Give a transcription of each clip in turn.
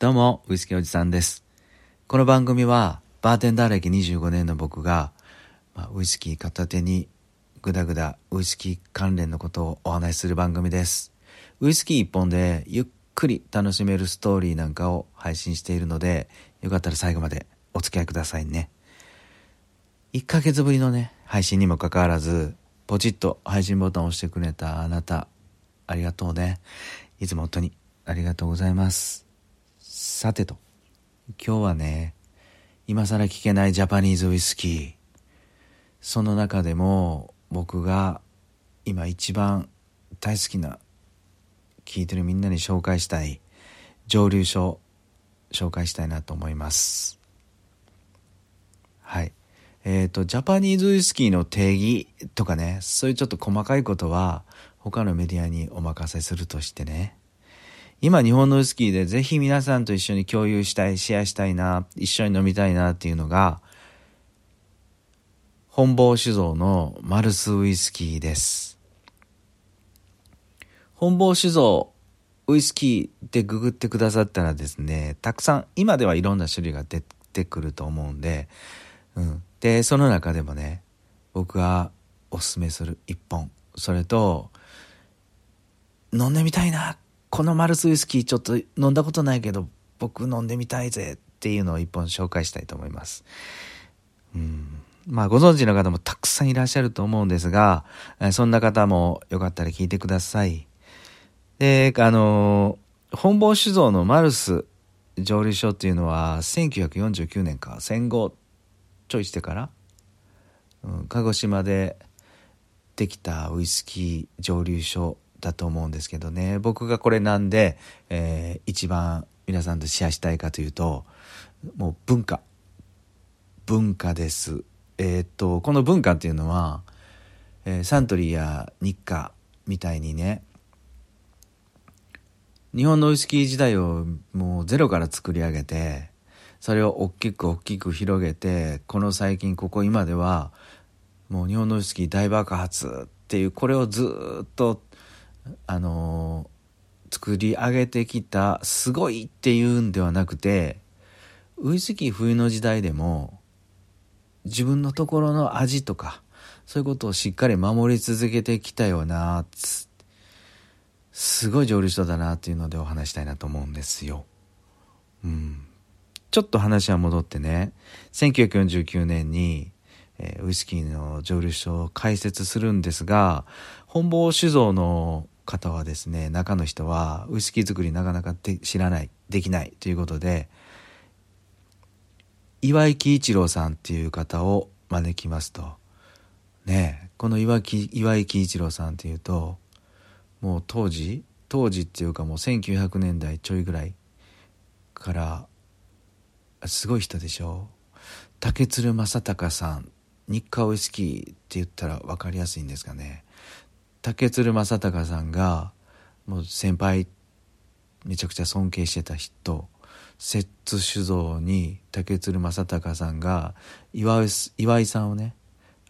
どうも、ウイスキーおじさんです。この番組は、バーテンダー歴25年の僕が、まあ、ウイスキー片手にぐだぐだウイスキー関連のことをお話しする番組です。ウイスキー一本でゆっくり楽しめるストーリーなんかを配信しているので、よかったら最後までお付き合いくださいね。1ヶ月ぶりのね、配信にもかかわらず、ポチッと配信ボタンを押してくれたあなた、ありがとうね。いつも本当にありがとうございます。さてと、今日はね、今更聞けないジャパニーズウイスキー。その中でも僕が今一番大好きな聞いてるみんなに紹介したい蒸留所紹介したいなと思います。はい。えっ、ー、とジャパニーズウイスキーの定義とかねそういうちょっと細かいことは他のメディアにお任せするとしてね。今日本のウイスキーでぜひ皆さんと一緒に共有したい、シェアしたいな、一緒に飲みたいなっていうのが、本坊酒造のマルスウイスキーです。本坊酒造ウイスキーでググってくださったらですね、たくさん、今ではいろんな種類が出てくると思うんで、うん。で、その中でもね、僕がおすすめする一本、それと、飲んでみたいなこのマルスウイスキーちょっと飲んだことないけど、僕飲んでみたいぜっていうのを一本紹介したいと思います。うん。まあご存知の方もたくさんいらっしゃると思うんですが、そんな方もよかったら聞いてください。で、あの、本坊酒造のマルス蒸留所っていうのは1949年か戦後ちょいしてから、うん、鹿児島でできたウイスキー蒸留所だと思うんですけどね。僕がこれなんで、えー、一番皆さんとシェアしたいかというともう文化。文化です。えー、っとこの文化っていうのは、えー、サントリーや日課みたいにね日本のウイスキー時代をもうゼロから作り上げてそれを大きく大きく広げてこの最近ここ今ではもう日本のウイスキー大爆発っていうこれをずっとあの作り上げてきたすごいっていうんではなくてウイスキー冬の時代でも自分のところの味とかそういうことをしっかり守り続けてきたよなすごい蒸留所だなっていうのでお話したいなと思うんですよ。うん、ちょっと話は戻ってね1949年にえウイスキーの蒸留所を開設するんですが本坊酒造の方はですね中の人はウイスキー作りなかなか知らないできないということで岩井喜一郎さんっていう方を招きますと。ねこの岩岩井喜一郎さんっていうともう当時当時っていうかもう1900年代ちょいぐらいからすごい人でしょ竹鶴正隆さん日課ウイスキーって言ったら分かりやすいんですかね。竹鶴正隆さんがもう先輩めちゃくちゃ尊敬してた人摂津酒造に竹鶴正隆さんが岩井岩井さんをね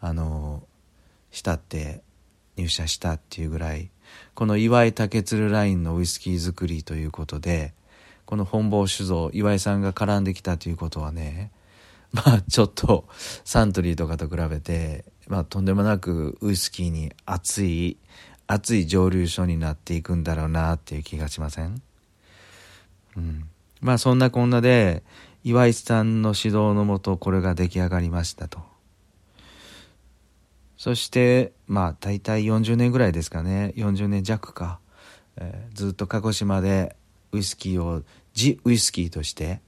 あの慕って入社したっていうぐらいこの岩井竹鶴ラインのウイスキー作りということでこの本坊酒造岩井さんが絡んできたということはねまあちょっとサントリーとかと比べてまあとんでもなくウイスキーに熱い熱い蒸留所になっていくんだろうなっていう気がしません？うん。まあそんなこんなで岩井さんの指導のもとこれが出来上がりましたと。そしてまあ大体40年ぐらいですかね40年弱か、えー、ずっと鹿児島でウイスキーをジウイスキーとして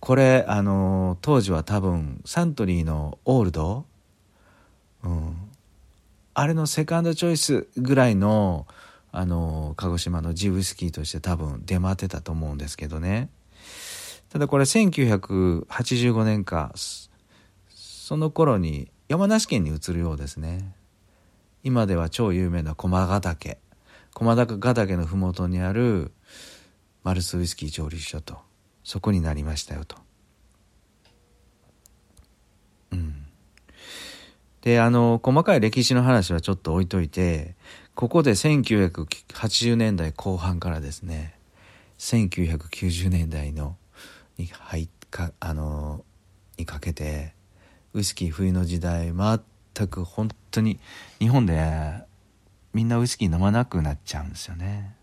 これあの、当時は多分サントリーのオールドうん、あれのセカンドチョイスぐらいのあの鹿児島のジウイスキーとして多分出回ってたと思うんですけどね。ただこれ1985年かその頃に山梨県に移るようですね。今では超有名な駒ヶ岳。駒ヶ岳の麓にあるマルスウイスキー蒸留所とそこになりましたよと。で、あの、細かい歴史の話はちょっと置いといて、ここで1980年代後半からですね、1990年代のに入かあのにかけてウイスキー冬の時代全く本当に日本でみんなウイスキー飲まなくなっちゃうんですよね。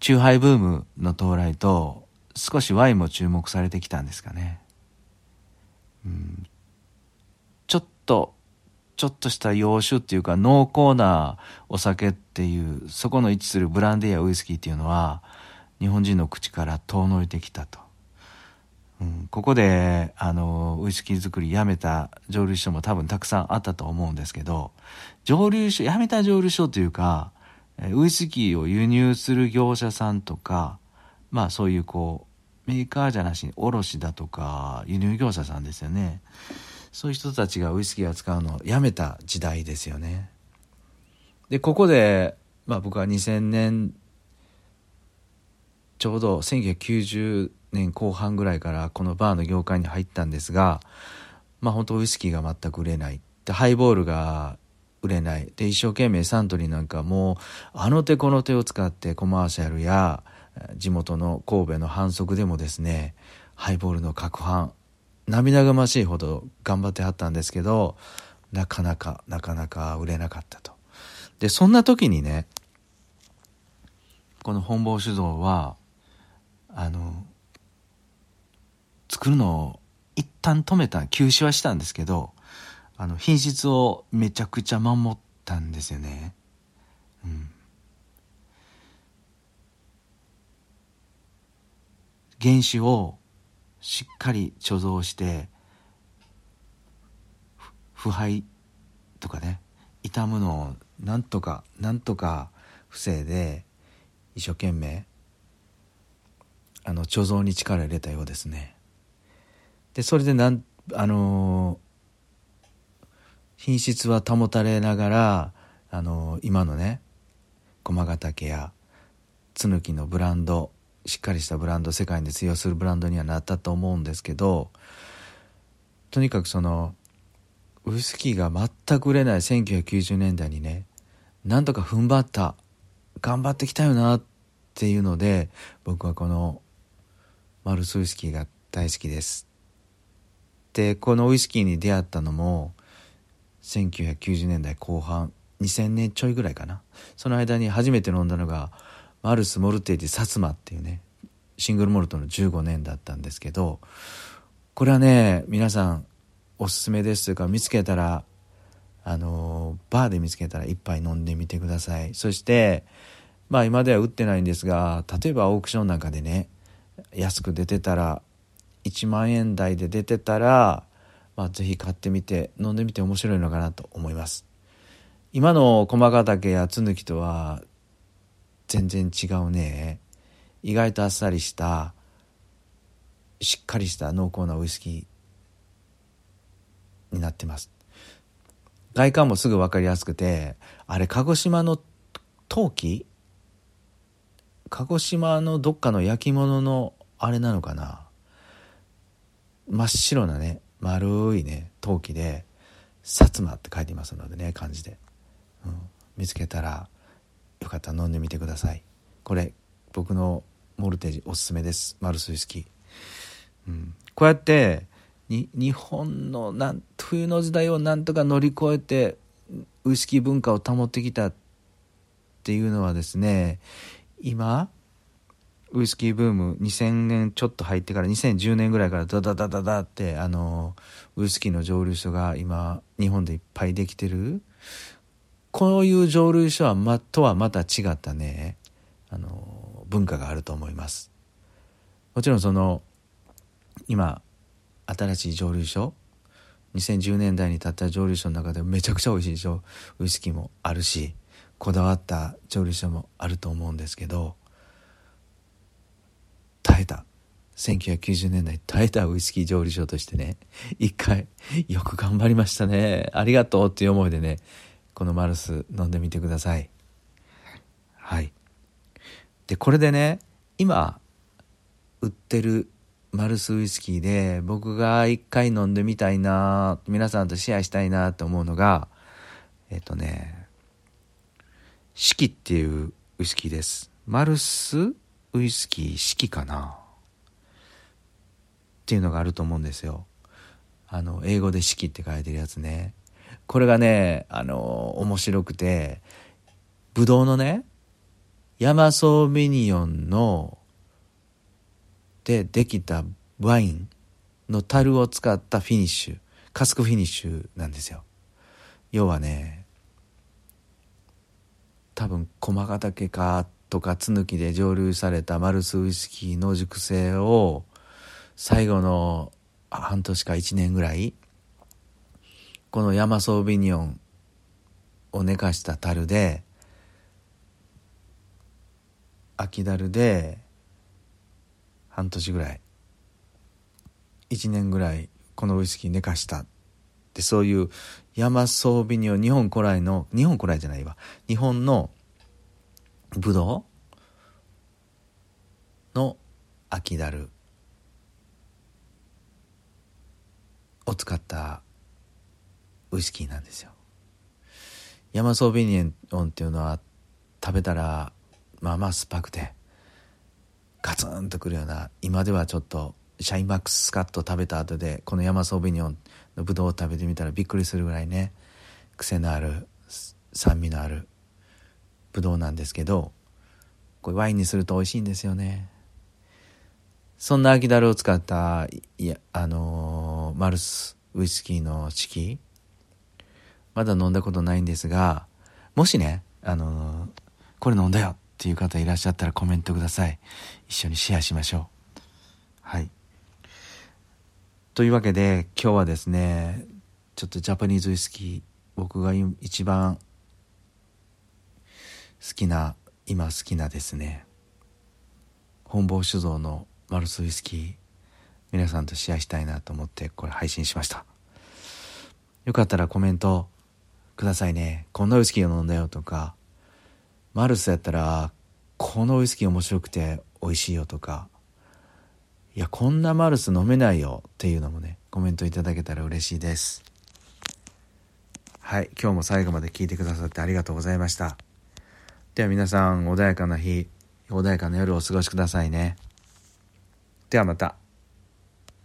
チューハイブームの到来と少しワインも注目されてきたんですかね、うん、とちょっとした洋酒っていうか濃厚なお酒っていうそこの位置するブランデーやウイスキーっていうのは日本人の口から遠のいてきたと、うん、ここであのウイスキー作りやめた蒸留所も多分たくさんあったと思うんですけど蒸留所やめた蒸留所というかウイスキーを輸入する業者さんとかまあそういうこうメーカーじゃなしに卸だとか輸入業者さんですよね。そういう人たちがウイスキーを使うのをやめた時代ですよね。でここで、まあ、僕は2000年ちょうど1990年後半ぐらいからこのバーの業界に入ったんですがまあ本当ウイスキーが全く売れない。でハイボールが売れない。で一生懸命サントリーなんかもうあの手この手を使ってコマーシャルや地元の神戸の反則でもですねハイボールの攪拌涙ぐましいほど頑張ってはったんですけどなかなかなかなか売れなかったとでそんな時にねこの本坊酒造はあの作るのを一旦止めた休止はしたんですけどあの品質をめちゃくちゃ守ったんですよね。うん、原酒をしっかり貯蔵して腐敗とかね傷むのをなんとかなんとか防いで一生懸命あの貯蔵に力を入れたようですね。でそれでなんあの品質は保たれながらあの今のね駒ヶ岳や紬のブランドしっかりしたブランド世界で通用するブランドにはなったと思うんですけどとにかくそのウイスキーが全く売れない1990年代にねなんとか踏ん張った頑張ってきたよなっていうので僕はこのマルスウイスキーが大好きです。でこのウイスキーに出会ったのも1990年代後半2000年ちょいぐらいかな。その間に初めて飲んだのがマルス・モルテージ・薩摩っていうねシングルモルトの15年だったんですけどこれはね皆さんおすすめですというか見つけたらあのバーで見つけたら一杯飲んでみてください。そしてまあ今では売ってないんですが例えばオークションなんかでね安く出てたら1万円台で出てたらまあ、ぜひ買ってみて飲んでみて面白いのかなと思います。今の駒ヶ岳や紬とは全然違うね。意外とあっさりしたしっかりした濃厚なウイスキーになってます。外観もすぐ分かりやすくてあれ鹿児島の陶器？鹿児島のどっかの焼き物のあれなのかな？真っ白なね丸いね陶器で「薩摩」って書いてますのでね漢字で、うん、見つけたらよかったら飲んでみてくださいこれ僕のモルテージおすすめですマルスウイスキー、うん、こうやってに日本のなん冬の時代をなんとか乗り越えてウイスキー文化を保ってきたっていうのはですね今ウイスキーブーム2000年ちょっと入ってから2010年ぐらいからダダダダダってあのウイスキーの蒸留所が今日本でいっぱいできてるこういう蒸留所は、ま、とはまた違ったねあの文化があると思います。もちろんその今新しい蒸留所2010年代に建った蒸留所の中でめちゃくちゃ美味しいでしょ？ウイスキーもあるしこだわった蒸留所もあると思うんですけど耐えた。1990年代耐えたウイスキー蒸留所としてね一回よく頑張りましたね。ありがとうっていう思いでねこのマルス飲んでみてくださいはいでこれでね今売ってるマルスウイスキーで僕が一回飲んでみたいな皆さんとシェアしたいなと思うのがえっとね四季っていうウイスキーですマルスウイスキー式かなっていうのがあると思うんですよ。あの、英語で式って書いてるやつね。これがね、あの、面白くて、ブドウのね、ヤマソーミニオンの、でできたワインの樽を使ったフィニッシュ、カスクフィニッシュなんですよ。要はね、多分駒ヶ岳かとか津抜きで蒸留されたマルスウイスキーの熟成を最後の半年か1年ぐらいこのヤマソービニオンを寝かした樽で秋樽で半年ぐらい1年ぐらいこのウイスキー寝かした。ってそういうヤマソービニオン日本古来の日本古来じゃないわ。日本のブドウの秋だるを使ったウイスキーなんですよ。ヤマソービニオンっていうのは食べたらまあまあ酸っぱくてガツンとくるような今ではちょっとシャインマックススカット食べた後でこのヤマソービニオンのブドウを食べてみたらびっくりするぐらいね癖のある酸味のあるブドウなんですけどこれワインにすると美味しいんですよね。そんな秋だるを使ったいやあのー、マルスウイスキーの式まだ飲んだことないんですがもしねあのー、これ飲んだよっていう方いらっしゃったらコメントください。一緒にシェアしましょう。はい。というわけで今日はですねちょっとジャパニーズウイスキー僕が一番好きな今好きなですね本坊酒造のマルスウイスキー皆さんとシェアしたいなと思ってこれ配信しました。よかったらコメントくださいね。こんなウイスキーを飲んだよとか。マルスやったらこのウイスキー面白くて美味しいよとか。いやこんなマルス飲めないよ。っていうのもねコメントいただけたら嬉しいです。はい今日も最後まで聞いてくださってありがとうございました。では皆さん穏やかな日穏やかな夜をお過ごしくださいね。ではまた。